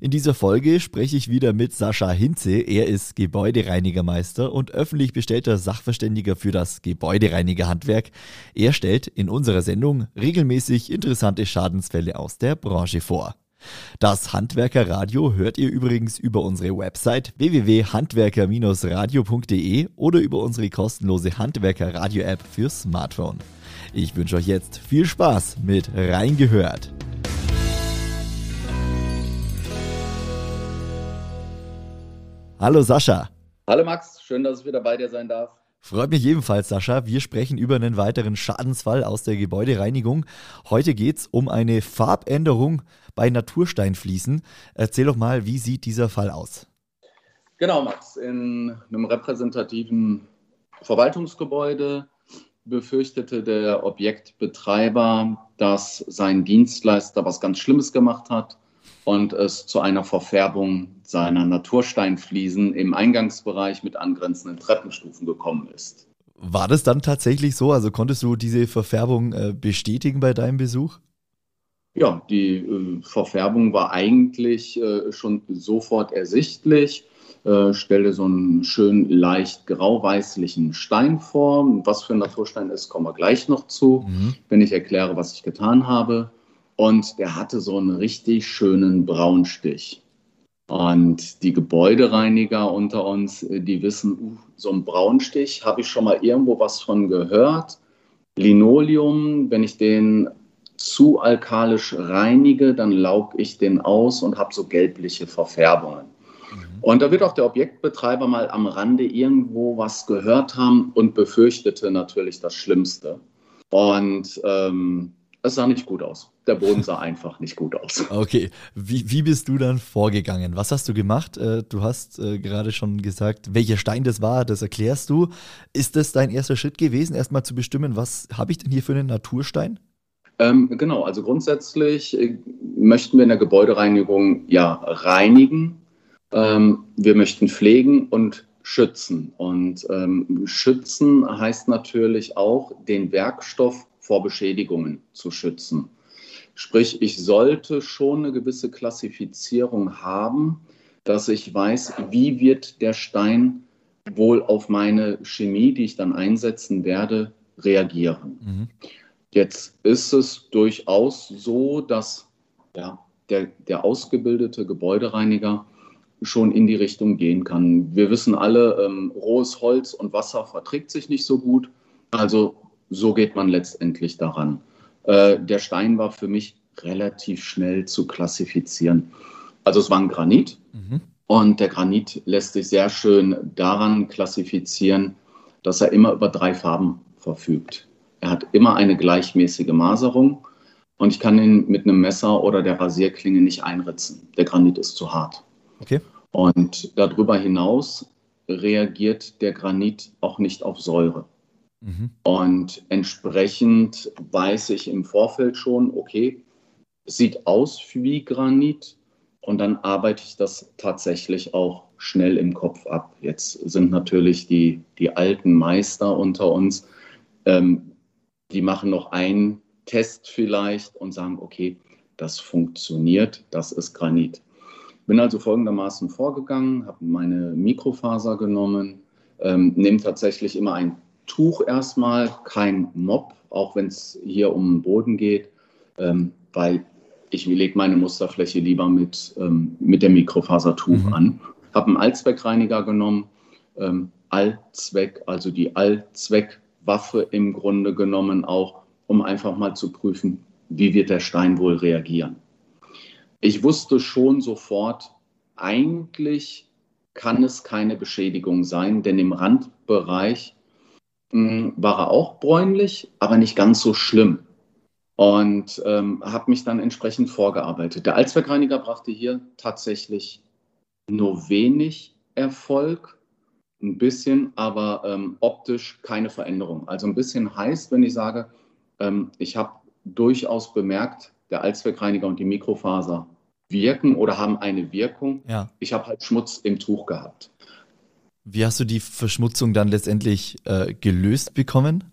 In dieser Folge spreche ich wieder mit Sascha Hinze. Er ist Gebäudereinigermeister und öffentlich bestellter Sachverständiger für das Gebäudereinigerhandwerk. Er stellt in unserer Sendung regelmäßig interessante Schadensfälle aus der Branche vor. Das Handwerkerradio hört ihr übrigens über unsere Website www.handwerker-radio.de oder über unsere kostenlose Handwerkerradio-App für Smartphone. Ich wünsche euch jetzt viel Spaß mit Reingehört. Hallo Sascha. Hallo Max, schön, dass ich wieder bei dir sein darf. Freut mich ebenfalls, Sascha. Wir sprechen über einen weiteren Schadensfall aus der Gebäudereinigung. Heute geht es um eine Farbänderung bei Natursteinfliesen. Erzähl doch mal, wie sieht dieser Fall aus? Genau, Max. In einem repräsentativen Verwaltungsgebäude befürchtete der Objektbetreiber, dass sein Dienstleister was ganz Schlimmes gemacht hat und es zu einer Verfärbung seiner Natursteinfliesen im Eingangsbereich mit angrenzenden Treppenstufen gekommen ist. War das dann tatsächlich so? Also konntest du diese Verfärbung äh, bestätigen bei deinem Besuch? Ja, die äh, Verfärbung war eigentlich äh, schon sofort ersichtlich. Stelle so einen schön leicht grau-weißlichen Stein vor. Was für ein Naturstein ist, kommen wir gleich noch zu, mhm. wenn ich erkläre, was ich getan habe. Und der hatte so einen richtig schönen Braunstich. Und die Gebäudereiniger unter uns, äh, die wissen, uh, so ein Braunstich, habe ich schon mal irgendwo was von gehört. Linoleum, wenn ich den zu alkalisch reinige, dann laug ich den aus und habe so gelbliche Verfärbungen. Mhm. Und da wird auch der Objektbetreiber mal am Rande irgendwo was gehört haben und befürchtete natürlich das Schlimmste. Und ähm, es sah nicht gut aus. Der Boden sah einfach nicht gut aus. Okay, wie, wie bist du dann vorgegangen? Was hast du gemacht? Äh, du hast äh, gerade schon gesagt, welcher Stein das war, das erklärst du. Ist das dein erster Schritt gewesen, erstmal zu bestimmen, was habe ich denn hier für einen Naturstein? Ähm, genau, also grundsätzlich äh, möchten wir in der Gebäudereinigung ja reinigen. Ähm, wir möchten pflegen und schützen. Und ähm, schützen heißt natürlich auch, den Werkstoff vor Beschädigungen zu schützen. Sprich, ich sollte schon eine gewisse Klassifizierung haben, dass ich weiß, wie wird der Stein wohl auf meine Chemie, die ich dann einsetzen werde, reagieren. Mhm. Jetzt ist es durchaus so, dass ja, der, der ausgebildete Gebäudereiniger schon in die Richtung gehen kann. Wir wissen alle, ähm, rohes Holz und Wasser verträgt sich nicht so gut. Also so geht man letztendlich daran. Äh, der Stein war für mich relativ schnell zu klassifizieren. Also es war ein Granit mhm. und der Granit lässt sich sehr schön daran klassifizieren, dass er immer über drei Farben verfügt. Er hat immer eine gleichmäßige Maserung und ich kann ihn mit einem Messer oder der Rasierklinge nicht einritzen. Der Granit ist zu hart. Okay. Und darüber hinaus reagiert der Granit auch nicht auf Säure. Mhm. Und entsprechend weiß ich im Vorfeld schon, okay, sieht aus wie Granit und dann arbeite ich das tatsächlich auch schnell im Kopf ab. Jetzt sind natürlich die, die alten Meister unter uns, ähm, die machen noch einen Test vielleicht und sagen, okay, das funktioniert, das ist Granit. Bin also folgendermaßen vorgegangen, habe meine Mikrofaser genommen, ähm, nehme tatsächlich immer ein Tuch erstmal, kein Mob, auch wenn es hier um den Boden geht, ähm, weil ich lege meine Musterfläche lieber mit, ähm, mit dem Mikrofasertuch mhm. an. Habe einen Allzweckreiniger genommen, ähm, Allzweck, also die Allzweckwaffe im Grunde genommen auch, um einfach mal zu prüfen, wie wird der Stein wohl reagieren. Ich wusste schon sofort, eigentlich kann es keine Beschädigung sein, denn im Randbereich hm, war er auch bräunlich, aber nicht ganz so schlimm. Und ähm, habe mich dann entsprechend vorgearbeitet. Der Allzweckreiniger brachte hier tatsächlich nur wenig Erfolg. Ein bisschen, aber ähm, optisch keine Veränderung. Also ein bisschen heißt, wenn ich sage, ähm, ich habe durchaus bemerkt, der Allzweckreiniger und die Mikrofaser wirken oder haben eine Wirkung. Ja. Ich habe halt Schmutz im Tuch gehabt. Wie hast du die Verschmutzung dann letztendlich äh, gelöst bekommen?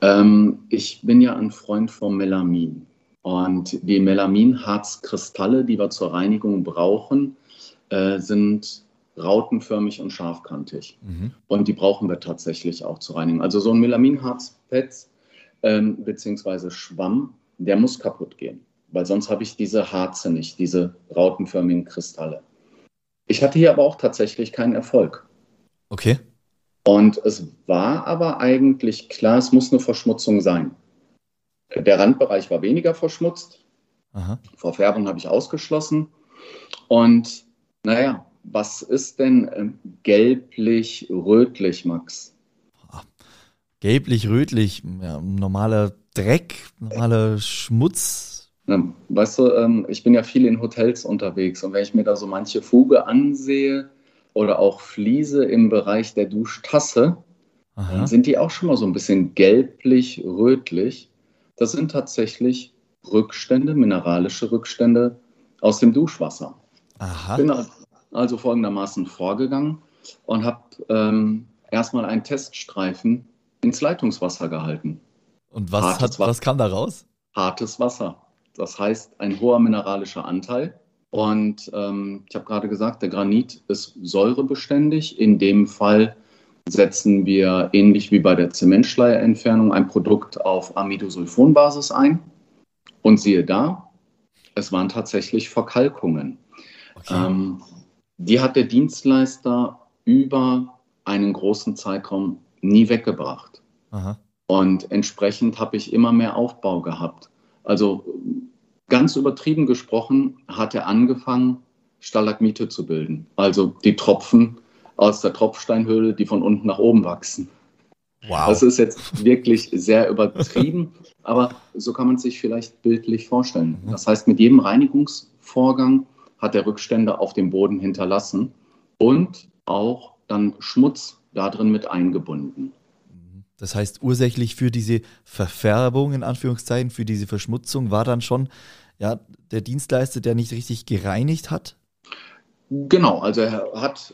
Ähm, ich bin ja ein Freund vom Melamin. Und die Melaminharzkristalle, die wir zur Reinigung brauchen, äh, sind rautenförmig und scharfkantig. Mhm. Und die brauchen wir tatsächlich auch zur Reinigung. Also so ein Melaminharzpad ähm, beziehungsweise Schwamm, der muss kaputt gehen, weil sonst habe ich diese Harze nicht, diese rautenförmigen Kristalle. Ich hatte hier aber auch tatsächlich keinen Erfolg. Okay. Und es war aber eigentlich klar, es muss eine Verschmutzung sein. Der Randbereich war weniger verschmutzt. Aha. Verfärbung habe ich ausgeschlossen. Und naja, was ist denn ähm, gelblich-rötlich, Max? Gelblich, rötlich, ja, normaler Dreck, normaler Schmutz. Ähm, Weißt du, ähm, ich bin ja viel in Hotels unterwegs und wenn ich mir da so manche Fuge ansehe oder auch Fliese im Bereich der Duschtasse, Aha. dann sind die auch schon mal so ein bisschen gelblich-rötlich. Das sind tatsächlich Rückstände, mineralische Rückstände aus dem Duschwasser. Aha. bin also folgendermaßen vorgegangen und habe ähm, erstmal einen Teststreifen ins Leitungswasser gehalten. Und was, hat, was kam da raus? Hartes Wasser. Das heißt, ein hoher mineralischer Anteil. Und ähm, ich habe gerade gesagt, der Granit ist säurebeständig. In dem Fall setzen wir ähnlich wie bei der Zementschleierentfernung ein Produkt auf Amidosulfonbasis ein. Und siehe da, es waren tatsächlich Verkalkungen. Okay. Ähm, die hat der Dienstleister über einen großen Zeitraum nie weggebracht. Aha. Und entsprechend habe ich immer mehr Aufbau gehabt. Also ganz übertrieben gesprochen hat er angefangen, Stalagmite zu bilden. Also die Tropfen aus der Tropfsteinhöhle, die von unten nach oben wachsen. Wow. Das ist jetzt wirklich sehr übertrieben, aber so kann man sich vielleicht bildlich vorstellen. Mhm. Das heißt, mit jedem Reinigungsvorgang hat er Rückstände auf dem Boden hinterlassen und auch dann Schmutz darin mit eingebunden. Das heißt, ursächlich für diese Verfärbung, in Anführungszeichen, für diese Verschmutzung war dann schon ja, der Dienstleister, der nicht richtig gereinigt hat. Genau, also er hat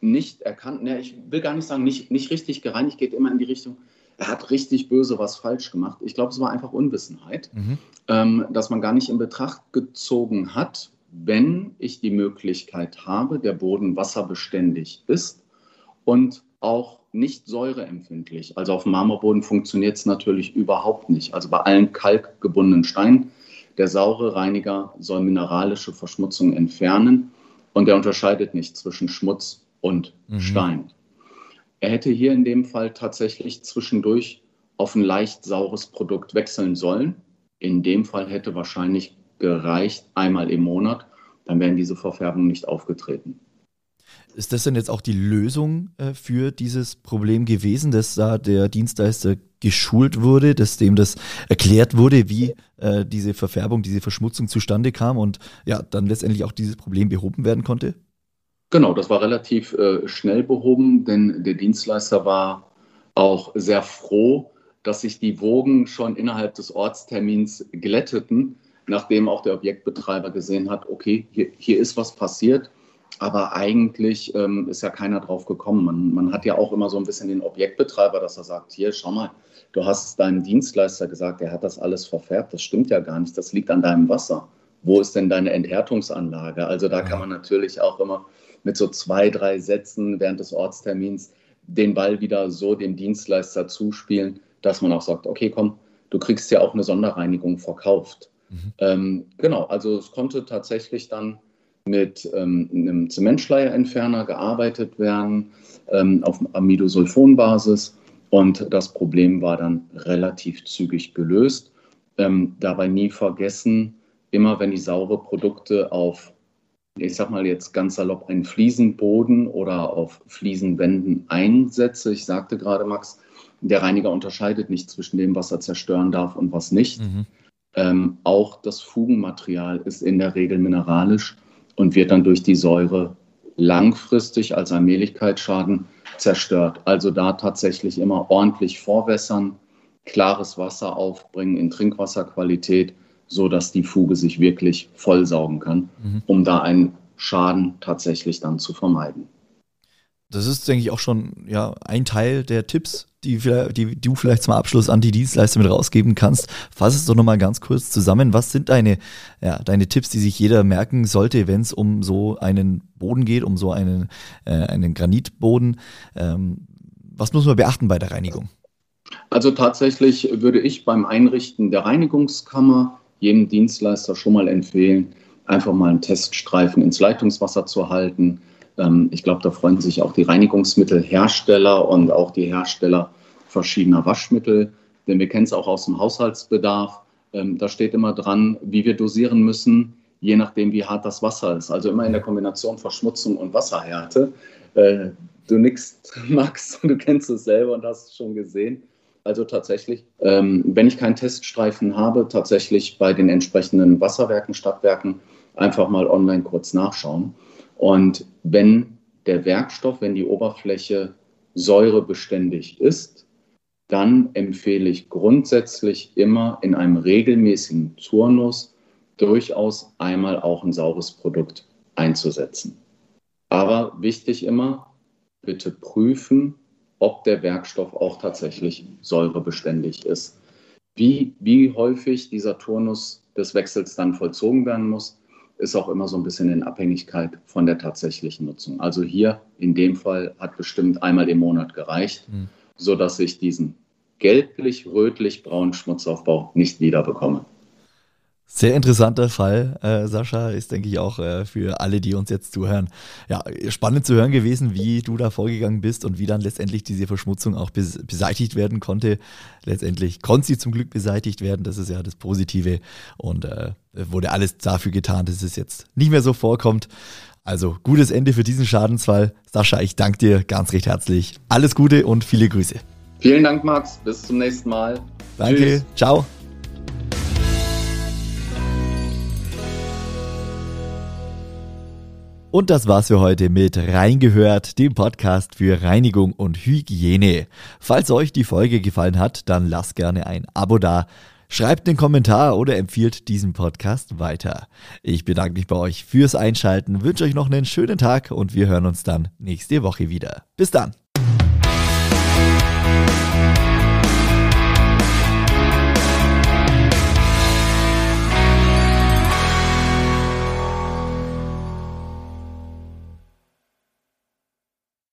nicht erkannt, ne, ich will gar nicht sagen, nicht, nicht richtig gereinigt, geht immer in die Richtung, er hat richtig böse was falsch gemacht. Ich glaube, es war einfach Unwissenheit, Mhm. ähm, dass man gar nicht in Betracht gezogen hat, wenn ich die Möglichkeit habe, der Boden wasserbeständig ist und auch nicht säureempfindlich. Also auf dem Marmorboden funktioniert es natürlich überhaupt nicht. Also bei allen kalkgebundenen Steinen, der saure Reiniger soll mineralische Verschmutzung entfernen und er unterscheidet nicht zwischen Schmutz und Mhm. Stein. Er hätte hier in dem Fall tatsächlich zwischendurch auf ein leicht saures Produkt wechseln sollen. In dem Fall hätte wahrscheinlich gereicht, einmal im Monat, dann wären diese Verfärbungen nicht aufgetreten. Ist das denn jetzt auch die Lösung äh, für dieses Problem gewesen, dass da der Dienstleister geschult wurde, dass dem das erklärt wurde, wie äh, diese Verfärbung, diese Verschmutzung zustande kam und ja, dann letztendlich auch dieses Problem behoben werden konnte? Genau, das war relativ äh, schnell behoben, denn der Dienstleister war auch sehr froh, dass sich die Wogen schon innerhalb des Ortstermins glätteten, nachdem auch der Objektbetreiber gesehen hat, okay, hier, hier ist was passiert, aber eigentlich ähm, ist ja keiner drauf gekommen. Man, man hat ja auch immer so ein bisschen den Objektbetreiber, dass er sagt, hier, schau mal, du hast es deinem Dienstleister gesagt, der hat das alles verfärbt, das stimmt ja gar nicht, das liegt an deinem Wasser. Wo ist denn deine Enthärtungsanlage? Also da kann man natürlich auch immer mit so zwei, drei Sätzen während des Ortstermins den Ball wieder so dem Dienstleister zuspielen, dass man auch sagt, okay, komm, du kriegst ja auch eine Sonderreinigung verkauft. Mhm. Ähm, genau, also es konnte tatsächlich dann mit ähm, einem Zementschleierentferner gearbeitet werden ähm, auf Amidosulfonbasis und das Problem war dann relativ zügig gelöst. Ähm, dabei nie vergessen, immer wenn die saure Produkte auf ich sag mal jetzt ganz salopp, einen Fliesenboden oder auf Fliesenwänden einsetze. Ich sagte gerade, Max, der Reiniger unterscheidet nicht zwischen dem, was er zerstören darf und was nicht. Mhm. Ähm, auch das Fugenmaterial ist in der Regel mineralisch und wird dann durch die Säure langfristig als Allmählichkeitsschaden zerstört. Also da tatsächlich immer ordentlich vorwässern, klares Wasser aufbringen in Trinkwasserqualität, so dass die Fuge sich wirklich vollsaugen kann, mhm. um da einen Schaden tatsächlich dann zu vermeiden. Das ist, denke ich, auch schon ja, ein Teil der Tipps, die, die du vielleicht zum Abschluss an die Dienstleister mit rausgeben kannst. Fass es doch nochmal ganz kurz zusammen. Was sind deine, ja, deine Tipps, die sich jeder merken sollte, wenn es um so einen Boden geht, um so einen, äh, einen Granitboden? Ähm, was muss man beachten bei der Reinigung? Also tatsächlich würde ich beim Einrichten der Reinigungskammer jedem Dienstleister schon mal empfehlen, einfach mal einen Teststreifen ins Leitungswasser zu halten ähm, ich glaube, da freuen sich auch die Reinigungsmittelhersteller und auch die Hersteller verschiedener Waschmittel, denn wir kennen es auch aus dem Haushaltsbedarf. Ähm, da steht immer dran, wie wir dosieren müssen, je nachdem, wie hart das Wasser ist. Also immer in der Kombination Verschmutzung und Wasserhärte. Äh, du nix, Max, du kennst es selber und hast es schon gesehen. Also tatsächlich, ähm, wenn ich keinen Teststreifen habe, tatsächlich bei den entsprechenden Wasserwerken, Stadtwerken einfach mal online kurz nachschauen. Und wenn der Werkstoff, wenn die Oberfläche säurebeständig ist, dann empfehle ich grundsätzlich immer in einem regelmäßigen Turnus durchaus einmal auch ein saures Produkt einzusetzen. Aber wichtig immer, bitte prüfen, ob der Werkstoff auch tatsächlich säurebeständig ist. Wie, wie häufig dieser Turnus des Wechsels dann vollzogen werden muss, ist auch immer so ein bisschen in Abhängigkeit von der tatsächlichen Nutzung. Also hier in dem Fall hat bestimmt einmal im Monat gereicht, mhm. sodass ich diesen gelblich-rötlich-braunen Schmutzaufbau nicht wieder bekomme. Sehr interessanter Fall, äh, Sascha, ist, denke ich, auch äh, für alle, die uns jetzt zuhören. Ja, spannend zu hören gewesen, wie du da vorgegangen bist und wie dann letztendlich diese Verschmutzung auch bes beseitigt werden konnte. Letztendlich konnte sie zum Glück beseitigt werden, das ist ja das Positive. Und äh, wurde alles dafür getan, dass es jetzt nicht mehr so vorkommt. Also gutes Ende für diesen Schadensfall. Sascha, ich danke dir ganz recht herzlich. Alles Gute und viele Grüße. Vielen Dank, Max. Bis zum nächsten Mal. Danke. Tschüss. Ciao. Und das war's für heute mit Reingehört, dem Podcast für Reinigung und Hygiene. Falls euch die Folge gefallen hat, dann lasst gerne ein Abo da. Schreibt einen Kommentar oder empfiehlt diesen Podcast weiter. Ich bedanke mich bei euch fürs Einschalten, wünsche euch noch einen schönen Tag und wir hören uns dann nächste Woche wieder. Bis dann.